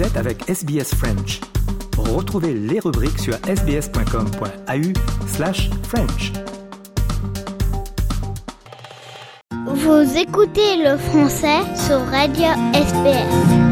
Vous êtes avec SBS French. Retrouvez les rubriques sur sbs.com.au slash French. Vous écoutez le français sur Radio SBS.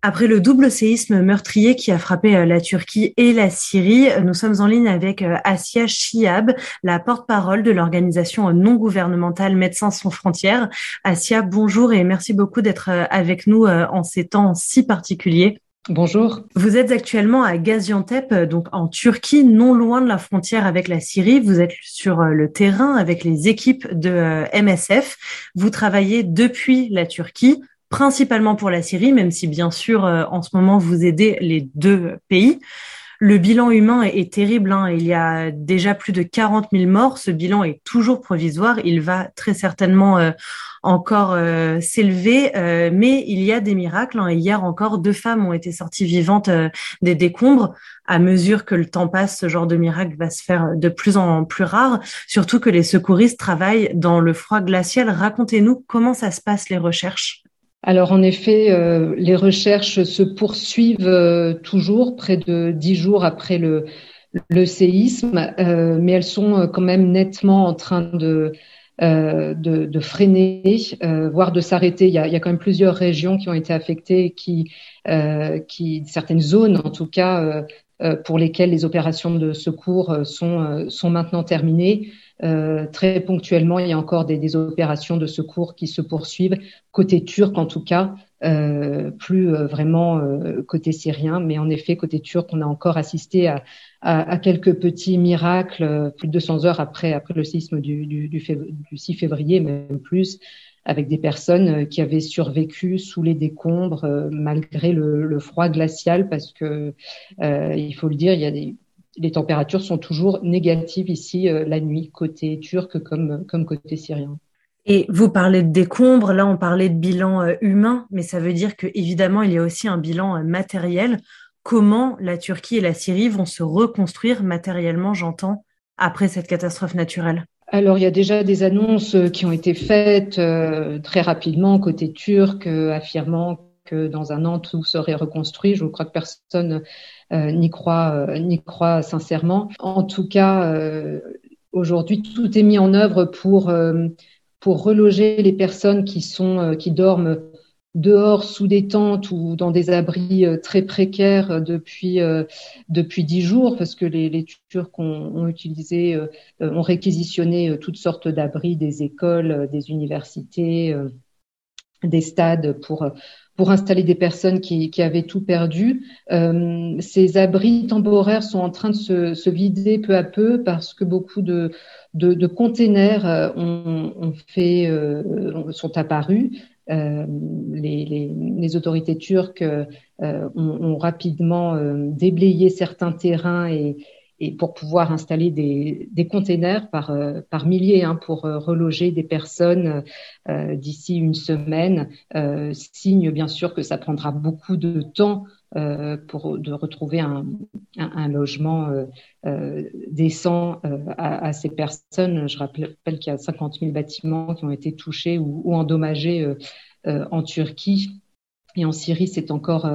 Après le double séisme meurtrier qui a frappé euh, la Turquie et la Syrie, nous sommes en ligne avec euh, Asia Chiab, la porte-parole de l'organisation non gouvernementale Médecins sans frontières. Asia, bonjour et merci beaucoup d'être euh, avec nous en ces temps si particuliers. Bonjour. Vous êtes actuellement à Gaziantep, donc en Turquie, non loin de la frontière avec la Syrie. Vous êtes sur le terrain avec les équipes de MSF. Vous travaillez depuis la Turquie principalement pour la Syrie, même si bien sûr euh, en ce moment vous aidez les deux pays. Le bilan humain est, terrible. Hein. Il y a déjà plus de 40 000 morts. Ce bilan est toujours provisoire. Il va très certainement euh, encore euh, s'élever, mais il y a des miracles. Hein. Hier encore, deux femmes ont été sorties vivantes des décombres. À mesure que le temps passe, ce genre de miracle va se faire de plus en plus rare. Surtout que les secouristes travaillent dans le froid glacial. Racontez-nous comment ça se passe les recherches. Alors en effet, euh, les recherches se poursuivent euh, toujours près de dix jours après le, séisme, euh, mais elles sont quand même nettement en train de, freiner, voire de s'arrêter. Il, y a, quand même plusieurs régions qui ont été affectées, qui certaines zones en tout cas, pour lesquelles les opérations de secours sont, sont maintenant terminées. Euh, très ponctuellement, il y a encore des, des, opérations de secours qui se poursuivent, côté turc en tout cas, euh, plus euh, vraiment euh, côté syrien, mais en effet, côté turc, on a encore assisté à, à, à quelques petits miracles, plus de 200 heures après, après le séisme du, du, du, du 6 février, même plus, avec des personnes qui avaient survécu sous les décombres malgré le, le, froid glacial, parce que il faut le dire, il y a des les températures sont toujours négatives ici euh, la nuit, côté turc comme, comme côté syrien. Et vous parlez de décombres, là on parlait de bilan euh, humain, mais ça veut dire que évidemment il y a aussi un bilan euh, matériel. Comment la Turquie et la Syrie vont se reconstruire matériellement, j'entends, après cette catastrophe naturelle? Alors, il y a déjà des annonces qui ont été faites très rapidement côté turc, affirmant dans un an tout serait reconstruit. Je crois que personne euh, n'y croit, euh, n'y croit sincèrement. En tout cas, euh, aujourd'hui, tout est mis en œuvre pour pour reloger les personnes qui sont qui dorment dehors sous des tentes ou dans des abris très précaires depuis depuis dix jours parce que les, Turcs ont utilisé ont réquisitionné toutes sortes d'abris des écoles des universités des stades pour pour installer des personnes qui, qui avaient tout perdu. Euh, ces abris temporaires sont en train de se, se, vider peu à peu parce que beaucoup de, de, de containers euh, ont, ont fait, euh, sont apparus. Euh, les, les, les, autorités turques euh, ont, ont, rapidement déblayé certains terrains et, et pour pouvoir installer des, des containers par, euh, par milliers hein, pour euh, reloger des personnes euh, d'ici une semaine. Euh, signe bien sûr que ça prendra beaucoup de temps euh, pour de retrouver un, un, logement décent à, à, ces personnes. Je rappelle qu'il y a 50 000 bâtiments qui ont été touchés ou, ou endommagés en Turquie. Et en Syrie, c'est encore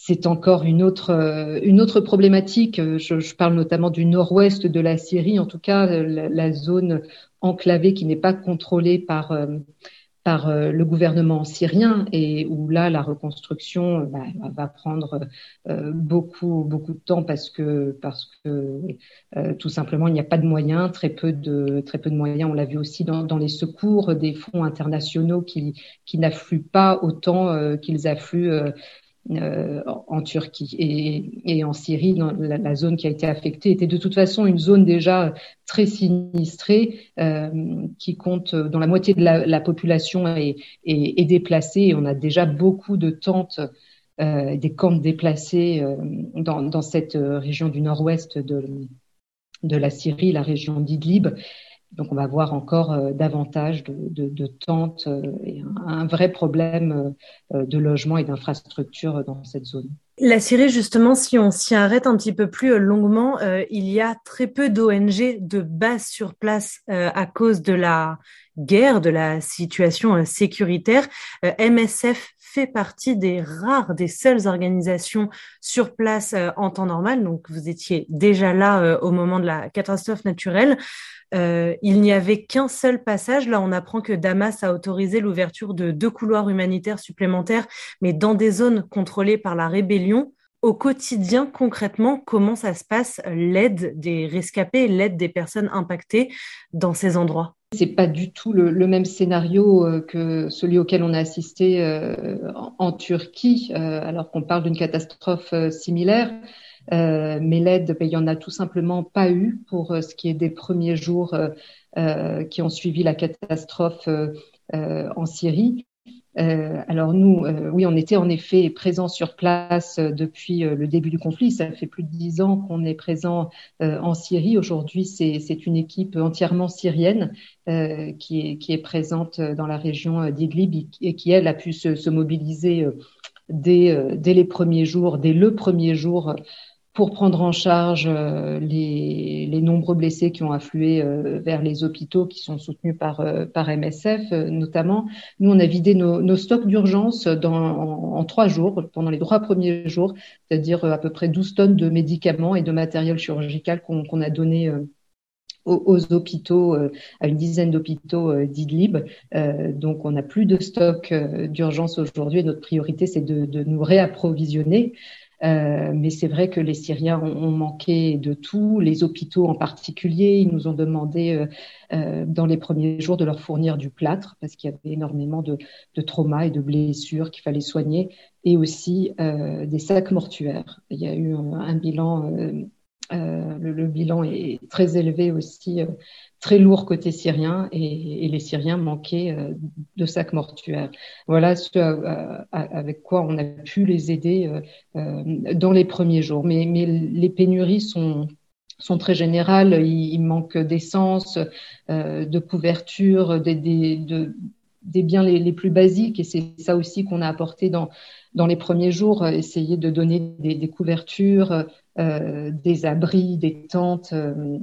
c'est encore une autre, euh, une autre problématique. Je, je, parle notamment du nord-ouest de la Syrie, en tout cas la, la zone enclavée qui n'est pas contrôlée par, euh, par euh, le gouvernement syrien et où là la reconstruction bah, va prendre beaucoup beaucoup de temps parce que parce que tout simplement il n'y a pas de moyens, très peu de très peu de moyens. On l'a vu aussi dans, dans les secours des fonds internationaux qui qui n'affluent pas autant qu'ils affluent euh, en Turquie et, en Syrie, dans la, zone qui a été affectée était de toute façon une zone déjà très sinistrée, euh, qui compte, dont la moitié de la, la population est, déplacée. On a déjà beaucoup de tentes, euh, des camps déplacés euh, dans, dans, cette région du nord-ouest de, de la Syrie, la région d'Idlib. Donc on va voir encore davantage de, tentes et un, vrai problème de logement et d'infrastructure dans cette zone. La Syrie, justement, si on s'y arrête un petit peu plus longuement, euh, il y a très peu d'ONG de base sur place euh, à cause de la guerre, de la situation euh, sécuritaire. MSF fait partie des rares, des seules organisations sur place en temps normal. Donc, vous étiez déjà là au moment de la catastrophe naturelle. Euh, il n'y avait qu'un seul passage. Là, on apprend que Damas a autorisé l'ouverture de deux couloirs humanitaires supplémentaires, mais dans des zones contrôlées par la rébellion. Au quotidien, concrètement, comment ça se passe l'aide des rescapés, l'aide des personnes impactées dans ces endroits? C'est pas du tout le, même scénario euh, que celui auquel on a assisté euh, en, Turquie, alors qu'on parle d'une catastrophe similaire. Euh, mais l'aide, ben, il y en a tout simplement pas eu pour euh, ce qui est des premiers jours euh, qui ont suivi la catastrophe en Syrie. Euh, alors nous, oui, on était en effet présents sur place depuis le début du conflit. Ça fait plus de dix ans qu'on est présent en Syrie. Aujourd'hui, c'est une équipe entièrement syrienne qui, est, présente dans la région d'Idlib et qui, elle, a pu se, se mobiliser dès les premiers jours, dès le premier jour pour prendre en charge euh, les, les, nombreux blessés qui ont afflué euh, vers les hôpitaux qui sont soutenus par, euh, par MSF notamment. Nous, on a vidé nos, nos stocks d'urgence en, en, trois jours, pendant les trois premiers jours, c'est-à-dire à peu près 12 tonnes de médicaments et de matériel chirurgical qu'on a donné aux, hôpitaux, à une dizaine d'hôpitaux d'Idlib. donc, on n'a plus de stock d'urgence aujourd'hui. Notre priorité, c'est de, de, nous réapprovisionner. Euh, mais c'est vrai que les Syriens ont, manqué de tout, les hôpitaux en particulier. Ils nous ont demandé euh, euh, dans les premiers jours de leur fournir du plâtre parce qu'il y avait énormément de, de traumas et de blessures qu'il fallait soigner, et aussi des sacs mortuaires. Il y a eu un, bilan, le, le, bilan est très élevé aussi très lourd côté syrien et, et les Syriens manquaient euh, de sacs mortuaires. Voilà ce euh, avec quoi on a pu les aider euh, dans les premiers jours. Mais, mais les pénuries sont sont très générales. Il, manque d'essence, de couverture, des, des, de, des biens les, plus basiques. Et c'est ça aussi qu'on a apporté dans les premiers jours, essayer de donner des, couvertures, euh, des abris, des tentes, euh, euh,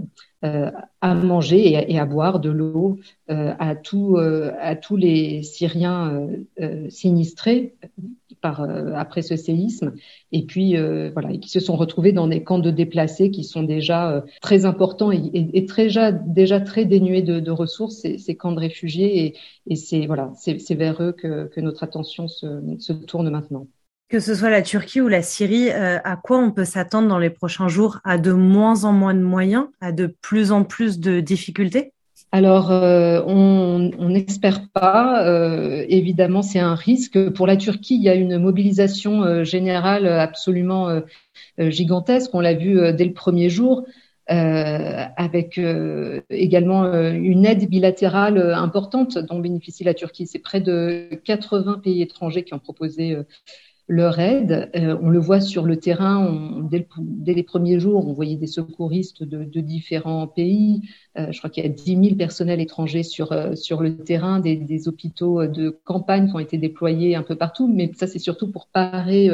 à manger et à, boire, de l'eau à, tout, à tous les Syriens sinistrés après ce séisme, et puis voilà, qui se sont retrouvés dans des camps de déplacés qui sont déjà très importants et, déjà, très dénués de, ressources, ces, camps de réfugiés, et, c'est vers eux que, notre attention se tourne maintenant. Que ce soit la Turquie ou la Syrie, euh, à quoi on peut s'attendre dans les prochains jours? À de moins en moins de moyens, à de plus en plus de difficultés? Alors, euh, on n'espère pas. Euh, évidemment, c'est un risque. Pour la Turquie, il y a une mobilisation générale absolument gigantesque. On l'a vu dès le premier jour, avec également une aide bilatérale importante dont bénéficie la Turquie. C'est près de 80 pays étrangers qui ont proposé leur aide. Euh, on le voit sur le terrain, dès, les premiers jours, on voyait des secouristes de, différents pays. Euh, je crois qu'il y a 10 000 personnels étrangers sur, euh, sur le terrain, des, hôpitaux de campagne qui ont été déployés un peu partout, mais ça c'est surtout pour parer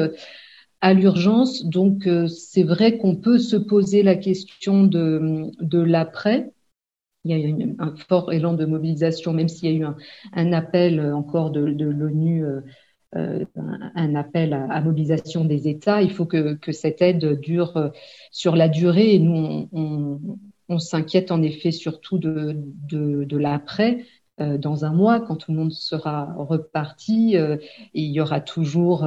à l'urgence. Donc c'est vrai qu'on peut se poser la question de, de l'après. Il y a eu un fort élan de mobilisation, même s'il y a eu un, appel encore de l'ONU euh, un appel à, mobilisation des États. Il faut que, cette aide dure euh, sur la durée. Nous, on, s'inquiète en effet surtout de, de, l'après. Euh, dans un mois, quand tout le monde sera reparti, il y aura toujours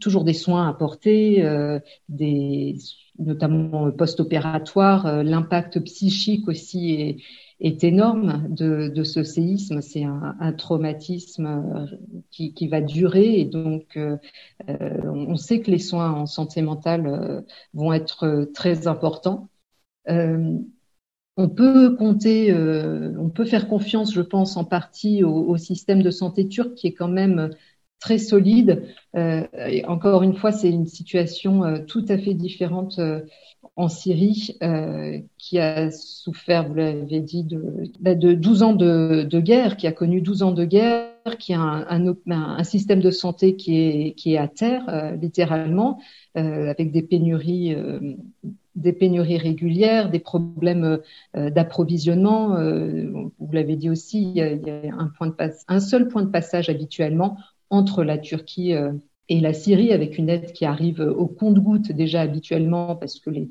toujours des soins euh, des, notamment post-opératoire. L'impact psychique aussi est, est énorme de, ce séisme. C'est un, un, traumatisme euh, qui, qui, va durer et donc euh, euh, on sait que les soins en santé mentale vont être très importants. on peut compter, on peut faire confiance, je pense, en partie au, au, système de santé turc qui est quand même très solide. et encore une fois, c'est une situation tout à fait différente en Syrie, euh, qui a souffert, vous l'avez dit, de, de 12 ans de, guerre, qui a connu 12 ans de guerre, qui a un, système de santé qui est, qui est à terre, euh, littéralement, euh, avec des pénuries, euh, des pénuries régulières, des problèmes euh, d'approvisionnement. vous l'avez dit aussi, il y a, un, point de un seul point de passage habituellement entre la Turquie et la Syrie avec une aide qui arrive au compte-goutte déjà habituellement parce que les,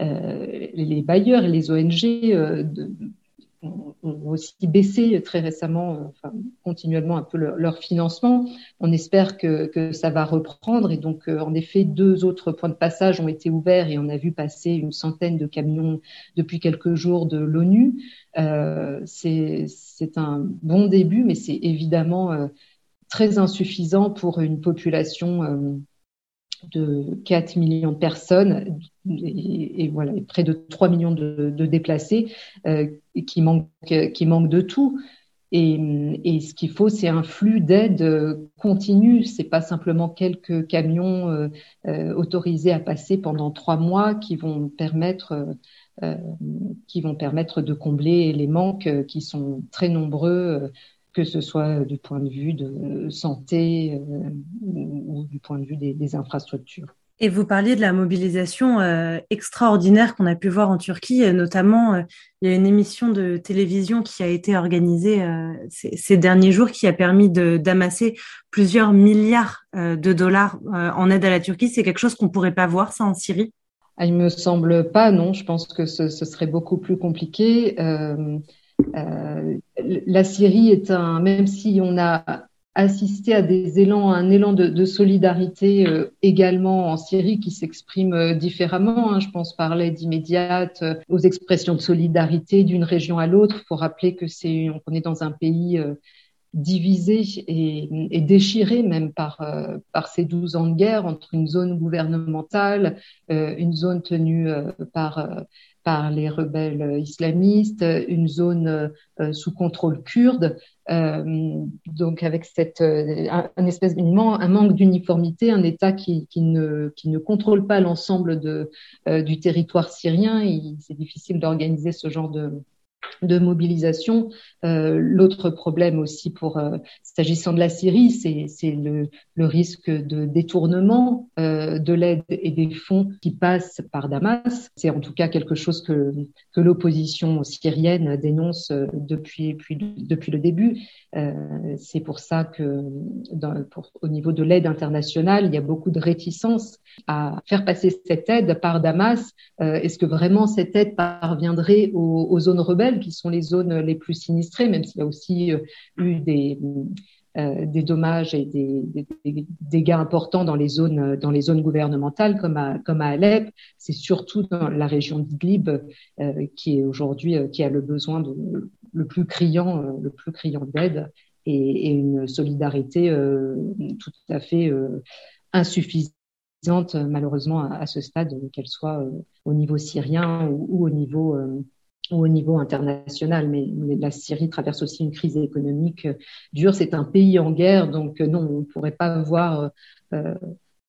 euh, bailleurs et les ONG euh, de, ont aussi baissé très récemment, enfin, continuellement un peu leur, financement. On espère que, ça va reprendre et donc euh, en effet deux autres points de passage ont été ouverts et on a vu passer une centaine de camions depuis quelques jours de l'ONU. Euh, c'est un bon début, mais c'est évidemment euh, très insuffisant pour une population euh, de 4 millions de personnes et, voilà près de 3 millions de, déplacés euh, qui manquent qui de tout. Et, et ce qu'il faut c'est un flux d'aide continu. C'est pas simplement quelques camions euh, autorisés à passer pendant trois mois qui vont permettre qui vont permettre de combler les manques qui sont très nombreux que ce soit du point de vue de santé euh, ou, du point de vue des, infrastructures. Et vous parliez de la mobilisation euh, extraordinaire qu'on a pu voir en Turquie, notamment euh, il y a une émission de télévision qui a été organisée ces, derniers jours qui a permis d'amasser plusieurs milliards de dollars en aide à la Turquie. C'est quelque chose qu'on pourrait pas voir ça en Syrie? Ah, il me semble pas, non. Je pense que ce, ce serait beaucoup plus compliqué. Euh, la Syrie est un, même si on a assisté à des élans, un élan de, de solidarité euh, également en Syrie qui s'exprime euh, différemment. Hein. Je pense par l'aide immédiate aux expressions de solidarité d'une région à l'autre. Il faut rappeler que c'est, on est dans un pays divisé et, et, déchiré même par, par ces 12 ans de guerre entre une zone gouvernementale, une zone tenue par par les rebelles islamistes, une zone euh, sous contrôle kurde, euh, donc avec cette euh, un, espèce manque d'uniformité, un État qui, qui, ne qui ne contrôle pas l'ensemble du territoire syrien. C'est difficile d'organiser ce genre de de mobilisation. Euh, L'autre problème aussi pour euh, s'agissant de la Syrie, c'est le, risque de détournement euh, de l'aide et des fonds qui passent par Damas. C'est en tout cas quelque chose que, l'opposition syrienne dénonce depuis, le début. C'est pour ça que niveau de l'aide internationale, il y a beaucoup de réticence à faire passer cette aide par Damas. Est-ce que vraiment cette aide parviendrait aux zones rebelles? Qui sont les zones les plus sinistrées, même s'il y a aussi euh, eu des, euh, des dommages et des, dégâts importants dans les zones dans les zones gouvernementales comme à comme à Alep. C'est surtout dans la région d'Idlib euh, qui est aujourd'hui euh, qui a le besoin le plus criant euh, le plus criant d'aide et, une solidarité tout à fait insuffisante malheureusement à, ce stade, qu'elle soit au niveau syrien ou au niveau au niveau international, mais, la Syrie traverse aussi une crise économique euh, dure. C'est un pays en guerre, donc euh, non, on ne pourrait pas voir euh,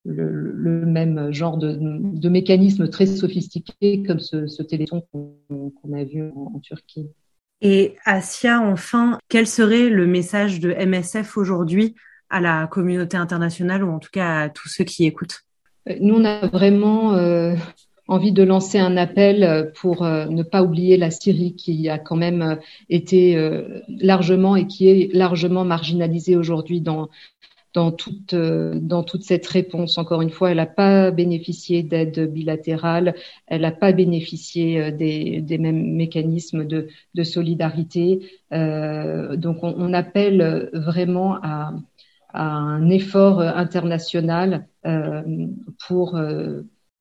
le, même genre de, de, mécanisme très sophistiqué comme ce, ce téléthon qu'on a vu en, Turquie. Et Asia, enfin, quel serait le message de MSF aujourd'hui à la communauté internationale ou en tout cas à tous ceux qui écoutent? Nous, on a vraiment envie de lancer un appel euh, pour euh, ne pas oublier la Syrie qui a quand même euh, été largement et qui est largement marginalisée aujourd'hui dans dans toute dans toute cette réponse. Encore une fois, elle n'a pas bénéficié d'aide bilatérale, elle n'a pas bénéficié des, mêmes mécanismes de, solidarité. Donc, on, appelle vraiment à, un effort international pour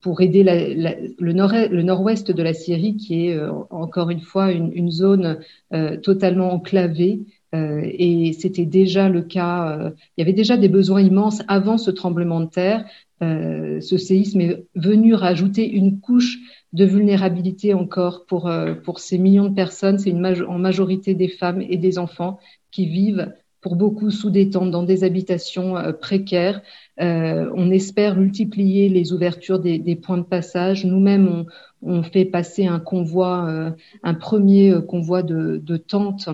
pour aider la, la, le, nord le nord-ouest de la Syrie, qui est euh, encore une fois une, une zone euh, totalement enclavée. Euh, et c'était déjà le cas. Euh, il y avait déjà des besoins immenses avant ce tremblement de terre. ce séisme est venu rajouter une couche de vulnérabilité encore pour pour ces millions de personnes. C'est une en majorité des femmes et des enfants qui vivent pour beaucoup sous détente dans des habitations précaires. on espère multiplier les ouvertures des, des points de passage. Nous-mêmes, on, on, fait passer un convoi, un premier convoi de, de tentes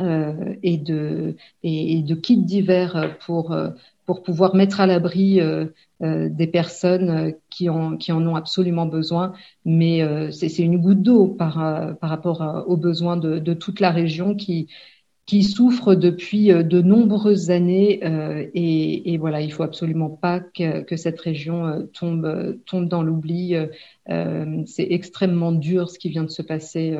et de, et, de kits d'hiver pour pour pouvoir mettre à l'abri euh, euh, des personnes euh, qui en, qui en ont absolument besoin. Mais c'est une goutte d'eau par, par rapport aux besoins de, de, toute la région qui, qui souffre depuis de nombreuses années. Et, et, voilà, il faut absolument pas que, que cette région tombe, tombe dans l'oubli. c'est extrêmement dur ce qui vient de se passer.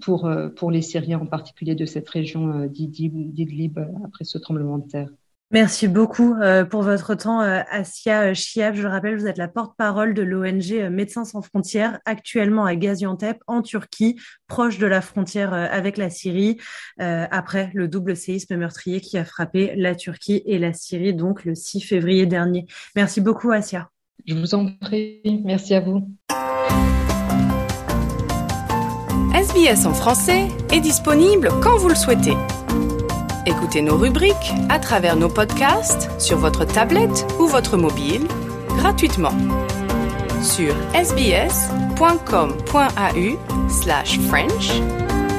pour, pour les Syriens, en particulier de cette région d'Idlib après ce tremblement de terre. Merci beaucoup euh, pour votre temps, euh, Asia Chiab. Je le rappelle, vous êtes la porte-parole de l'ONG euh, Médecins sans frontières, actuellement à Gaziantep, en Turquie, proche de la frontière avec la Syrie, après le double séisme meurtrier qui a frappé la Turquie et la Syrie, donc le 6 février dernier. Merci beaucoup, Asia. Je vous en prie. Merci à vous. SBS en français est disponible quand vous le souhaitez. Écoutez nos rubriques à travers nos podcasts sur votre tablette ou votre mobile gratuitement sur sbs.com.au slash French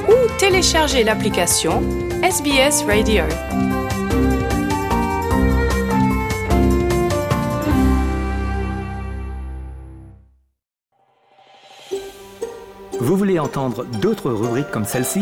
ou téléchargez l'application SBS Radio. Vous voulez entendre d'autres rubriques comme celle-ci?